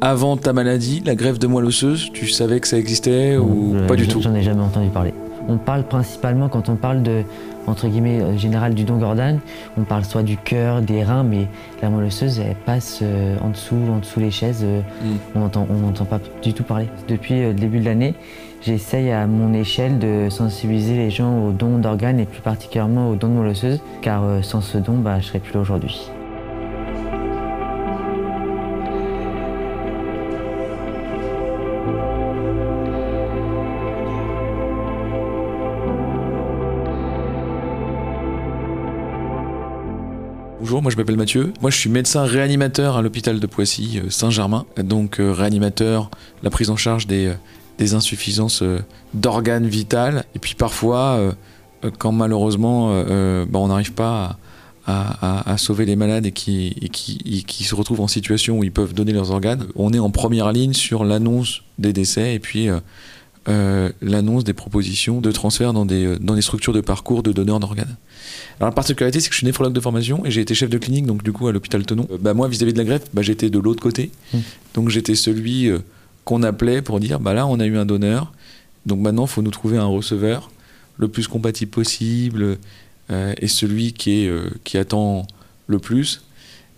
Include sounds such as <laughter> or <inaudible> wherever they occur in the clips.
Avant ta maladie, la greffe de moelle osseuse, tu savais que ça existait ou Euh, pas du tout? J'en ai jamais entendu parler. On parle principalement, quand on parle de, entre guillemets, euh, général du don d'organes, on parle soit du cœur, des reins, mais la moelle osseuse, elle passe euh, en dessous, en dessous les chaises. euh, Mm. On n'entend on n'entend pas du tout parler. Depuis le début de l'année, j'essaye à mon échelle de sensibiliser les gens aux dons d'organes et plus particulièrement aux dons de moelle osseuse, car sans ce don, bah, je serais plus là aujourd'hui. Moi je m'appelle Mathieu. Moi je suis médecin réanimateur à l'hôpital de Poissy, euh, Saint-Germain. Donc euh, réanimateur, la prise en charge des, euh, insuffisances d'organes vitales. Et puis parfois, quand malheureusement bah, on n'arrive pas à, sauver les malades et qui, et qui se retrouvent en situation où ils peuvent donner leurs organes, on est en première ligne sur l'annonce des décès et puis euh, l'annonce des propositions de transfert dans des, euh, dans des structures de parcours de donneurs d'organes. Alors la particularité, c'est que je suis néphrologue de formation et j'ai été chef de clinique, donc du coup à l'hôpital Tenon. Euh, bah, moi, vis-à-vis de la greffe, bah, j'étais de l'autre côté. Mm. Donc j'étais celui euh, qu'on appelait pour dire, bah là, on a eu un donneur, donc maintenant, il faut nous trouver un receveur le plus compatible possible et celui qui, est, qui attend le plus.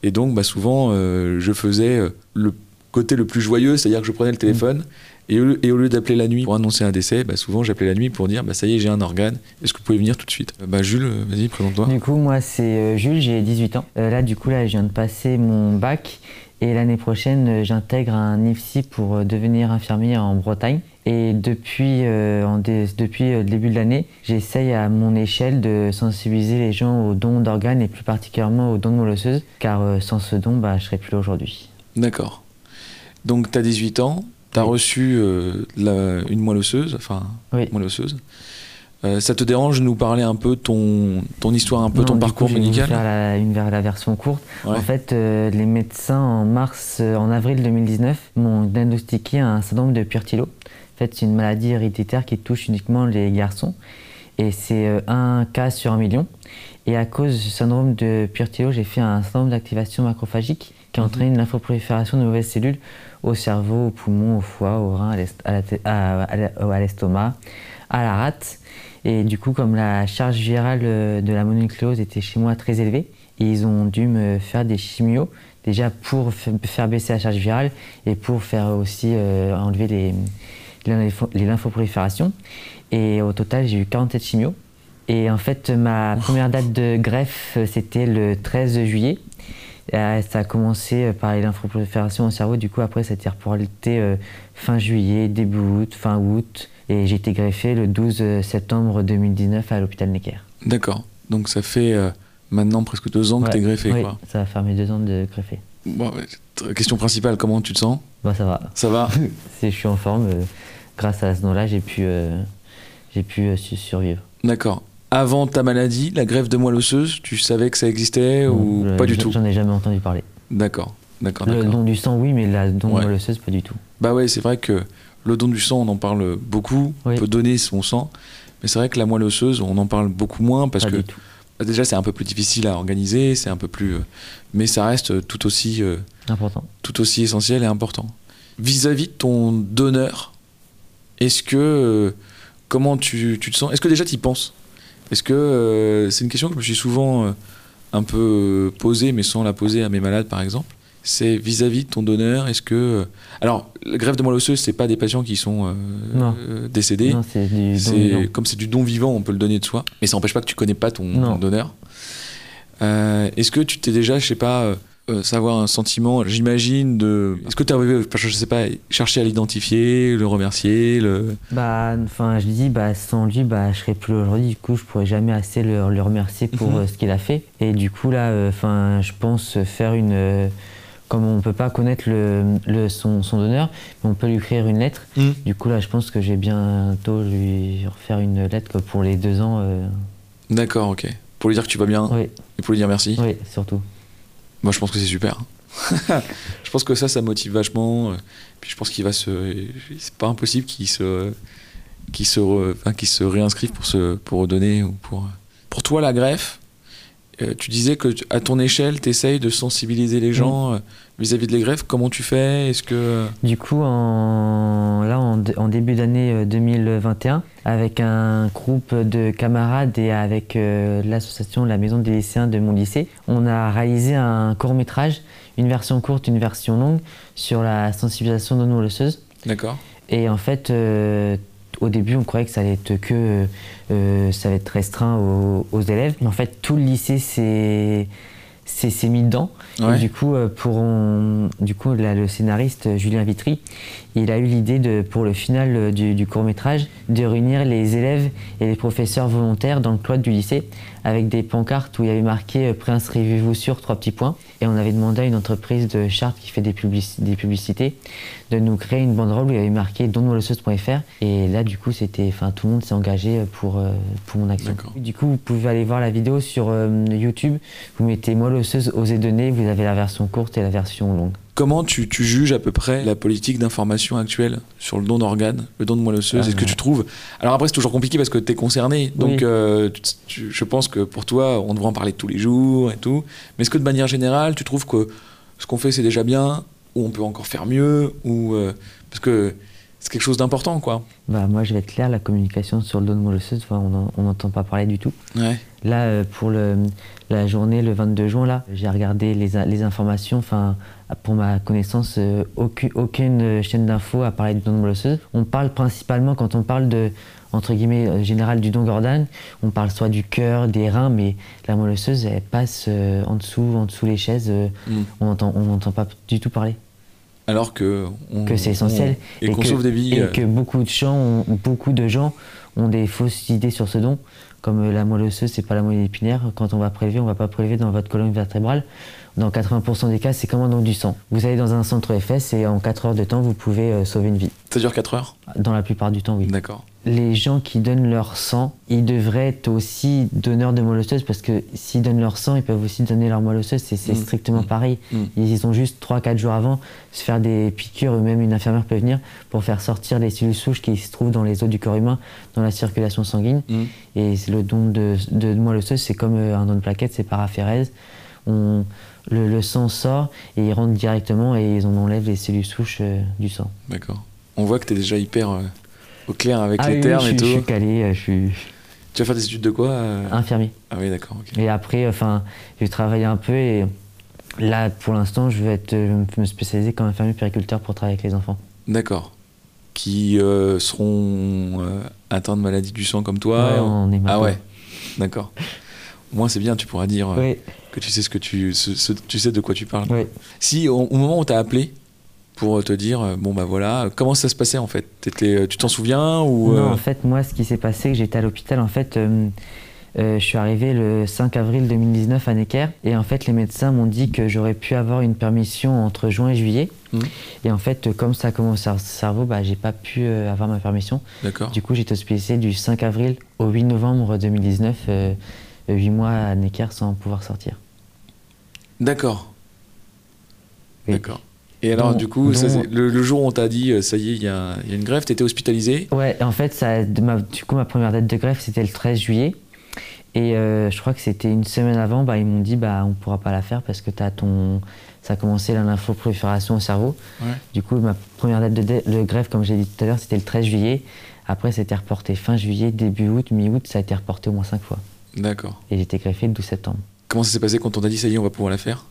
Et donc, bah, souvent, je faisais le côté le plus joyeux, c'est-à-dire que je prenais le téléphone et au, et au lieu d'appeler la nuit pour annoncer un décès, bah, souvent j'appelais la nuit pour dire bah, ça y est, j'ai un organe, est-ce que vous pouvez venir tout de suite? Euh, bah, Jules, euh, vas-y, présente-toi. Du coup, moi, c'est euh, Jules, j'ai 18 ans. Euh, là, du coup, là, je viens de passer mon bac. Et l'année prochaine, j'intègre un IFSI pour devenir infirmier en Bretagne. Et depuis, euh, en dé- depuis le début de l'année, j'essaye à mon échelle de sensibiliser les gens aux dons d'organes et plus particulièrement aux dons de moelle osseuse, car euh, sans ce don, bah, je serais plus là aujourd'hui. D'accord. Donc, tu as 18 ans, tu as reçu euh, la- une moelle osseuse, enfin, Oui. moelle osseuse. Euh, ça te dérange de nous parler un peu ton, ton histoire, un peu Non, ton parcours coup, médical faire la, une, vers la version courte. Ouais. En fait, euh, les médecins en mars, en avril 2019, m'ont diagnostiqué un syndrome de Purtilo. En fait, c'est une maladie héréditaire qui touche uniquement les garçons. Et c'est un cas sur un million. Et à cause du syndrome de Purtilo, j'ai fait un syndrome d'activation macrophagique qui entraîne une lymphoprolifération de mauvaises cellules au cerveau, aux poumons, au foie, au rein, à l'est- à la la- l'estomac, à la rate. Et du coup, comme la charge virale euh, de la mononucléose était chez moi très élevée, ils ont dû me faire des chimios, déjà pour faire baisser la charge virale et pour faire aussi euh, enlever les, les lympho- les lymphoproliférations. Et au total, j'ai eu 47 chimios. Et en fait, ma première date de greffe, euh, c'était le 13 juillet. Euh, Ça a commencé euh, par les lymphoproliférations au cerveau. Du coup, après, ça a été reporté euh, fin juillet, début août, fin août. Et j'ai été greffé le 12 septembre 2019 à l'hôpital Necker. D'accord. Donc, ça fait euh, maintenant presque deux ans que tu es greffé. oui, Quoi. ça va faire mes deux ans de greffé. Bon, question principale, comment tu te sens? Bah, ça va. Ça va? <laughs> Je suis en forme. grâce à ce nom-là, j'ai pu, euh, j'ai pu euh, su- survivre. D'accord. Avant ta maladie, la greffe de moelle osseuse, tu savais que ça existait ou pas du tout J'en ai jamais entendu parler. D'accord. D'accord, Le don du sang, oui, mais la don Ouais. moelle osseuse, pas du tout. Bah ouais, c'est vrai que le don du sang, on en parle beaucoup. Oui. On peut donner son sang. Mais c'est vrai que la moelle osseuse, on en parle beaucoup moins parce pas que bah, déjà c'est un peu plus difficile à organiser, c'est un peu plus. euh, mais ça reste euh, tout aussi, euh, Important. tout aussi essentiel et important. Vis-à-vis de ton donneur, est-ce que. euh, comment tu, tu te sens? Est-ce que déjà tu y penses? Est-ce que. euh, c'est une question que je me suis souvent euh, un peu euh, posée, mais sans la poser à mes malades par exemple. C'est vis-à-vis de ton donneur, est-ce que. alors, la greffe de moelle osseuse, c'est pas des patients qui sont euh, décédés. Non, c'est du don C'est- vivant. comme c'est du don vivant, on peut le donner de soi, mais ça n'empêche pas que tu connais pas ton, donneur. Euh, Est-ce que tu t'es déjà, je sais pas, euh, savoir un sentiment, j'imagine, de. Est-ce que tu arrivé, je sais pas, chercher à l'identifier, le remercier, le. Bah, enfin, je dis, bah, sans lui, bah, je serais plus aujourd'hui. Du coup, je pourrais jamais assez le, le remercier pour Mhm. euh, ce qu'il a fait. Et du coup, là, euh, enfin, je pense faire une. euh, comme on peut pas connaître le, le- son, son donneur, mais on peut lui écrire une lettre. Mhm. Du coup, là, je pense que j'ai bientôt lui refaire une lettre quoi, pour les deux ans. euh, D'accord, ok. Pour lui dire que tu vas bien Oui, et pour lui dire merci. oui, surtout. Moi, je pense que c'est super. <laughs> je pense que ça, ça motive vachement. euh, Puis je pense qu'il va se. C'est pas impossible qu'il se. Qu'il se, enfin, qu'il se réinscrive pour, se, pour redonner ou pour. Pour toi, la greffe, euh, tu disais que à ton échelle, tu essayes de sensibiliser les gens. euh, vis-à-vis de les greffes Comment tu fais? Est-ce que Du coup, en, là, en, en début d'année 2021, avec un groupe de camarades et avec l'association La Maison des lycéens de mon lycée, on a réalisé un court métrage, une version courte, une version longue, sur la sensibilisation non molosseuse. D'accord. Et en fait, au début, on croyait que ça allait être que euh, ça va être restreint aux, élèves. Mais en fait, tout le lycée s'est mis dedans. Et du coup, euh, pour du coup le scénariste Julien Vitry, il a eu l'idée de, pour le final euh, du, court métrage, de réunir les élèves et les professeurs volontaires dans le cloître du lycée avec des pancartes où il y avait marqué Préinscrivez-vous sur trois petits points. Et on avait demandé à une entreprise de charte qui fait des, publicités de nous créer une banderole où il y avait marqué donnemolosseuse.fr. Et là, du coup, c'était, enfin, tout le monde s'est engagé pour, pour mon action. Du coup, vous pouvez aller voir la vidéo sur YouTube. Vous mettez molosseuse osez donner, vous avez la version courte et la version longue. Comment tu, juges à peu près la politique d'information actuelle sur le don d'organes, le don de moelle osseuse Est-ce que tu trouves? Alors après, c'est toujours compliqué parce que tu es concerné. Donc euh, je pense que pour toi, on devrait en parler tous les jours et tout. Mais est-ce que de manière générale, tu trouves que ce qu'on fait, c'est déjà bien? Ou on peut encore faire mieux? Ou, euh, Parce que c'est quelque chose d'important, quoi. Bah, moi, je vais être clair, la communication sur le don de moelle osseuse, on n'entend pas parler du tout. Ouais. Là, euh, pour le, la journée, le 22 juin, là, j'ai regardé les, les informations. Enfin, pour ma connaissance, euh, aucune, aucune, chaîne d'infos a parlé du don de moelle osseuse. On parle principalement, quand on parle de, entre guillemets, euh, général du don d'organes, on parle soit du cœur, des reins, mais la moelle osseuse, elle passe en dessous, en dessous les chaises. Mm. On n'entend on entend pas du tout parler alors que, que c'est essentiel et, qu'on sauve des vies. Et que beaucoup de gens, ont, beaucoup de gens ont des fausses idées sur ce don comme la moelle osseuse, c'est pas la moelle épinière. Quand on va prélever, on va pas prélever dans votre colonne vertébrale. Dans 80% des cas, c'est comme un don du sang. Vous allez dans un centre FS et en 4 heures de temps, vous pouvez euh, sauver une vie. Ça dure 4 heures? Dans la plupart du temps, oui. D'accord les gens qui donnent leur sang, ils devraient être aussi donneurs de moelle osseuse parce que s'ils donnent leur sang, ils peuvent aussi donner leur moelle osseuse. C'est mm. strictement mm. pareil. Mm. Ils ont juste 3-4 jours avant se faire des piqûres, ou même une infirmière peut venir pour faire sortir les cellules souches qui se trouvent dans les os du corps humain, dans la circulation sanguine. Et le don de, de moelle osseuse, c'est comme euh, un don de plaquettes, c'est paraphérèse. On, le, sang sort et il rentre directement et ils en enlèvent les cellules souches euh, du sang. D'accord. On voit que tu es déjà hyper. Euh, au clair avec ah les termes et tout. Je suis calé, je suis. Tu vas faire des études de quoi euh Infirmier. Ah oui, d'accord. Et après, enfin, j'ai travaillé un peu et là, pour l'instant, je vais être, me spécialiser comme infirmier périculteur pour travailler avec les enfants. D'accord. Qui seront atteints de maladies du sang comme toi. Ouais, on est Ah ouais, d'accord. Au moins, c'est bien, tu pourras dire que tu sais ce que tu, tu sais de quoi tu parles. Si au, au moment où tu as appelé, pour te dire euh, bon bah voilà comment ça se passait en fait? Euh, tu t'en souviens ou non euh en fait moi ce qui s'est passé que j'étais à l'hôpital en fait je suis arrivé le 5 avril 2019 à Necker. Et en fait les médecins m'ont dit que j'aurais pu avoir une permission entre juin et juillet. Mmh. et en fait comme ça a commencé au cerveau bah j'ai pas pu avoir ma permission. D'accord. Du coup j'étais hospitalisé du 5 avril au 8 novembre 2019 8 mois à Necker sans pouvoir sortir. D'accord. D'accord. Et alors, du coup, le, jour où on t'a dit, euh, ça y est, il y, a une grève, t'étais hospitalisé? Ouais, en fait, ça, ma, du coup, ma première date de grève, c'était le 13 juillet. Et euh, je crois que c'était une semaine avant, bah, ils m'ont dit, bah, on pourra pas la faire parce que as ton... ça a commencé la lymphoprolifération au cerveau. Du coup, ma première date de, grève, comme j'ai dit tout à l'heure, c'était le 13 juillet. Après, c'était reporté fin juillet, début août, mi-août, ça a été reporté au moins 5 fois. D'accord. Et j'étais greffé le 12 septembre. Comment ça s'est passé quand on t'a dit, ça y est, on va pouvoir la faire?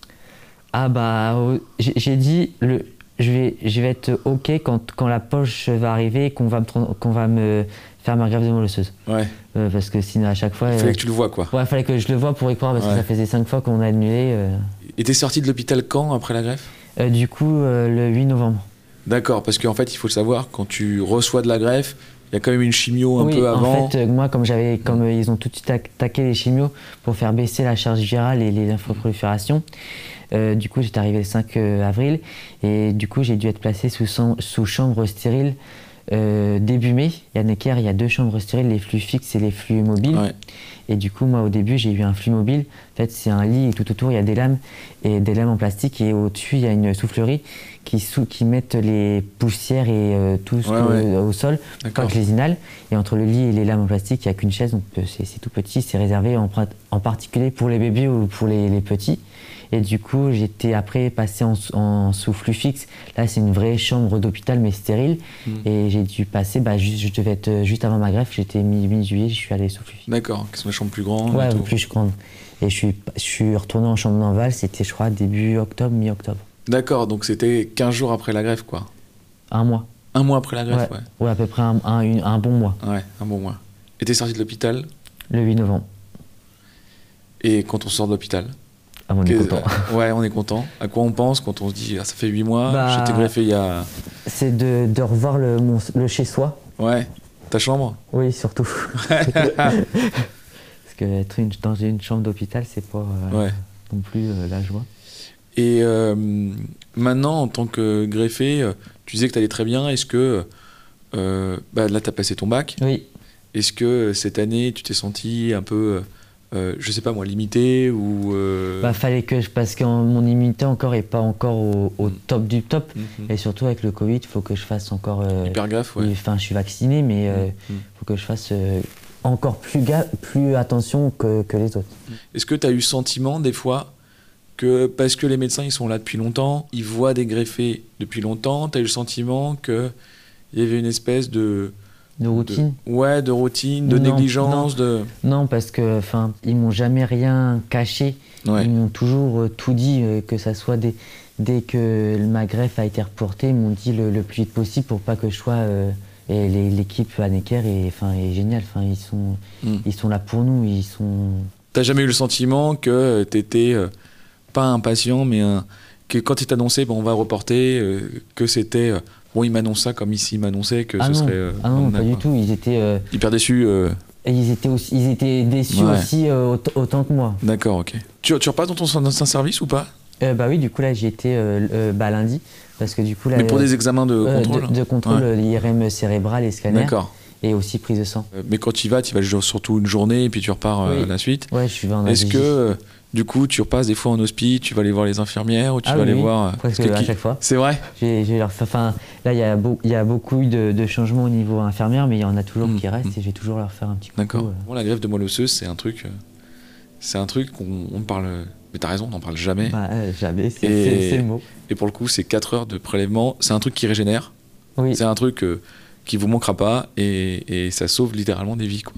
Ah bah, j'ai dit, le, je, vais, je vais être OK quand, quand la poche va arriver et qu'on va, me, qu'on va me faire ma grève de moelle osseuse. Ouais. Euh, parce que sinon, à chaque fois. Il fallait que tu le vois, quoi. Ouais, il fallait que je le vois pour y croire parce que ça faisait cinq fois qu'on a annulé. Euh. Et t'es sorti de l'hôpital quand après la greffe? Euh, Du coup, le 8 novembre. D'accord, parce qu'en fait, il faut le savoir, quand tu reçois de la greffe, il y a quand même une chimio un peu avant. En fait, moi, comme j'avais, comme ils ont tout de suite attaqué les chimios pour faire baisser la charge virale et les lymphoproliférations, euh, du coup, j'étais arrivé le 5 euh, avril et du coup, j'ai dû être placé sous, sous chambre stérile euh, début mai. Il y a Necker, il y a deux chambres stériles, les flux fixes et les flux mobiles. Et du coup, moi, au début, j'ai eu un flux mobile. En fait, c'est un lit et tout autour, il y a des lames et des lames en plastique. Et au-dessus, il y a une soufflerie qui, sous, qui mettent les poussières et tout ce au sol quand je les inhale. Et entre le lit et les lames en plastique, il n'y a qu'une chaise. Donc, c'est tout petit. C'est réservé en, en, particulier pour les bébés ou pour les, les petits. Et du coup, j'étais après passé en, en fixe. Là, c'est une vraie chambre d'hôpital, mais stérile. Mm. Et j'ai dû passer, bah, juste, je devais être euh, juste avant ma greffe, j'étais mi- mi-juillet, je suis allé sous flux fixe. D'accord, qui sont des chambres plus grandes. et Ouais, plus grande. Et je suis, je suis retourné en chambre d'enval, c'était, je crois, début octobre, mi-octobre. D'accord, donc c'était 15 jours après la greffe, quoi. Un mois. Un mois après la greffe, ouais. Ouais, à peu près un, un- une- un bon mois, Ouais, un bon mois. Et t'es sorti de l'hôpital, le 8 novembre. et quand on sort de l'hôpital Ah, on est content. Ouais, on est content. À quoi on pense quand on se dit, ah, ça fait 8 mois, Bah- j'étais greffé il y a. C'est de, de revoir le, mon- le chez-soi. Ouais, ta chambre Oui, surtout. <laughs> Parce que être une- dans une chambre d'hôpital, c'est pas euh, Ouais. non plus euh, la joie. Et euh, maintenant, en tant que greffé, euh, tu disais que tu allais très bien. Est-ce que euh, bah, là, tu as passé ton bac? Oui. Est-ce que euh, cette année, tu t'es senti un peu, euh, je sais pas moi, limité ou euh, Bah, fallait que je. Parce que mon immunité encore est pas encore au, au Mm. top du top. mhm. Et surtout avec le Covid, il faut que je fasse encore. euh, hyper gaffe, oui, ouais. Enfin, je suis vacciné, mais il Mhm. faut que je fasse euh, encore plus, plus attention que, que les autres. Est-ce que tu as eu le sentiment des fois que parce que les médecins ils sont là depuis longtemps, ils voient des greffés depuis longtemps, tu as eu le sentiment que il y avait une espèce de De routine de- ouais, de routine, de Non, négligence, de Non, parce que, enfin, ils m'ont jamais rien caché. ouais. Ils m'ont toujours euh, tout dit, euh, que ça soit dès, dès que ma greffe a été reportée, ils m'ont dit le, le plus vite possible pour pas que je sois. euh, et l'équipe à Necker est, enfin, est géniale. Enfin, ils, sont, Mm. ils sont là pour nous. Ils sont. T'as jamais eu le sentiment que t'étais pas impatient, mais un- que quand il t'annonçait bon, on va reporter, que c'était bon, il m'annonce ça comme ici il m'annonçait que ah, ce non. serait euh, ah non, pas du tout. Ils étaient, euh, Hyper déçu. euh, et ils étaient, aussi, ils étaient déçus Ouais. aussi aut- autant que moi. D'accord, ok. Tu, tu repasses dans ton ancien service ou pas? Euh, bah oui, du coup, là, j'y étais euh, euh, bah, lundi. Parce que du coup, là. Mais pour des examens de contrôle de, de contrôle, euh, l'IRM cérébral et scanner. D'accord. Et aussi prise de sang. Euh, Mais quand tu y vas, tu vas surtout une journée et puis tu repars euh, la suite. Ouais, je suis en Est-ce que du coup tu repasses des fois en hospice, tu vas aller voir les infirmières ou tu Ah vas oui, aller oui. voir euh, Presque à qui- chaque fois. C'est vrai J'ai, j'ai leur fait- enfin, là, il y, a beau- y a beaucoup de, de changements au niveau infirmière, mais il y en a toujours Mm, qui restent mm. et je vais toujours leur faire un petit coup. D'accord. euh. Bon, la greffe de moelle osseuse, c'est un truc, c'est un truc qu'on on parle. Mais t'as raison, on n'en parle jamais. Bah, euh, jamais, c'est, le mot. Et pour le coup, c'est 4 heures de prélèvement. C'est un truc qui régénère. Oui, C'est un truc euh, qui vous manquera pas et, et ça sauve littéralement des vies. Quoi.